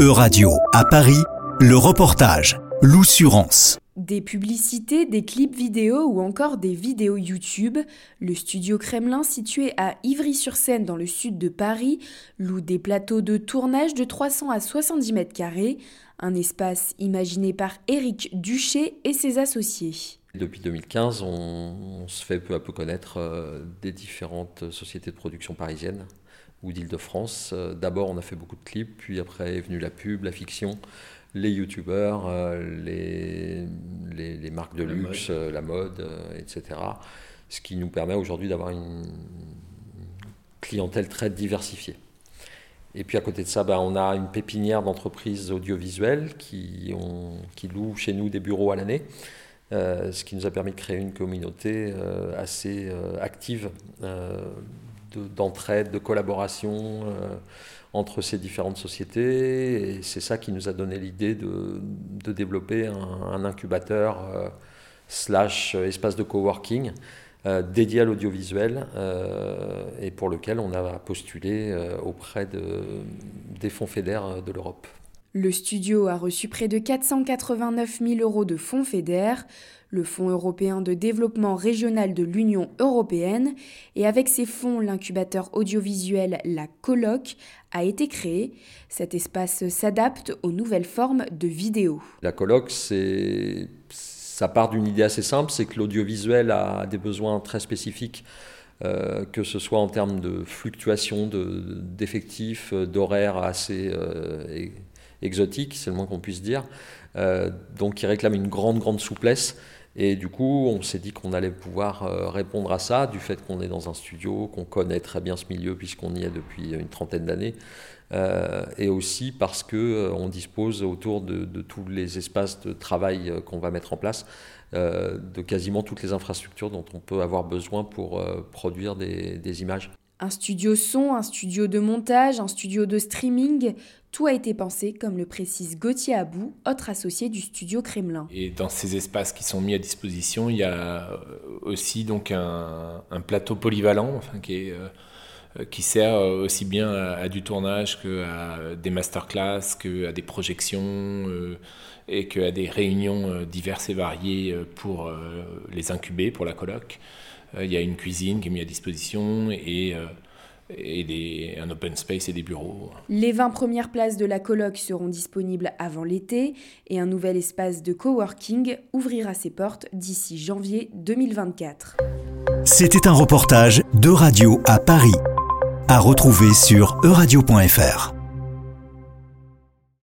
E-Radio à Paris, le reportage, l'oussurance. Des publicités, des clips vidéo ou encore des vidéos YouTube, le studio Kremlin situé à Ivry-sur-Seine dans le sud de Paris loue des plateaux de tournage de 300 à 70 mètres carrés, un espace imaginé par Éric Duché et ses associés. Depuis 2015, on, se fait peu à peu connaître euh, des différentes sociétés de production parisiennes ou d'Île-de-France. Euh, d'abord, on a fait beaucoup de clips, puis après est venue la pub, la fiction, les youtubeurs, euh, les, les, marques de luxe, euh, la mode, etc. Ce qui nous permet aujourd'hui d'avoir une clientèle très diversifiée. Et puis à côté de ça, ben, on a une pépinière d'entreprises audiovisuelles qui, ont, qui louent chez nous des bureaux à l'année. ce qui nous a permis de créer une communauté assez active d'entraide, de, collaboration euh, entre ces différentes sociétés. C'est ça qui nous a donné l'idée de, développer un, incubateur euh, slash espace de coworking euh, dédié à l'audiovisuel et pour lequel on a postulé auprès de, des fonds fédères de l'Europe. Le studio a reçu près de 489 000 euros de fonds FEDER, le Fonds européen de développement régional de l'Union européenne, et avec ces fonds, l'incubateur audiovisuel La Coloc a été créé. Cet espace s'adapte aux nouvelles formes de vidéo. La c'est ça part d'une idée assez simple, c'est que l'audiovisuel a des besoins très spécifiques. Euh, que ce soit en termes de fluctuation d'effectifs, d'horaires assez euh, exotique, c'est le moins qu'on puisse dire. Euh, donc, il réclame une grande, grande souplesse. Et du coup, on s'est dit qu'on allait pouvoir euh, répondre à ça, du fait qu'on est dans un studio, qu'on connaît très bien ce milieu puisqu'on y est depuis une trentaine d'années, euh, et aussi parce que on dispose autour de, tous les espaces de travail qu'on va mettre en place de quasiment toutes les infrastructures dont on peut avoir besoin pour produire des images. Un studio son, un studio de montage, un studio de streaming, tout a été pensé, comme le précise Gauthier Abou, autre associé du studio Kremlin. Et dans ces espaces qui sont mis à disposition, il y a euh, aussi donc un, plateau polyvalent euh, qui sert aussi bien à, du tournage qu'à des masterclass, qu'à des projections euh, et qu'à des réunions diverses et variées pour les incuber, pour la colloque. Euh, il y a une cuisine qui est mise à disposition et euh, et des, un open space et des bureaux. Les 20 premières places de la colloque seront disponibles avant l'été et un nouvel espace de coworking ouvrira ses portes d'ici janvier 2024. C'était un reportage de Radio à Paris, à retrouver sur euradio.fr.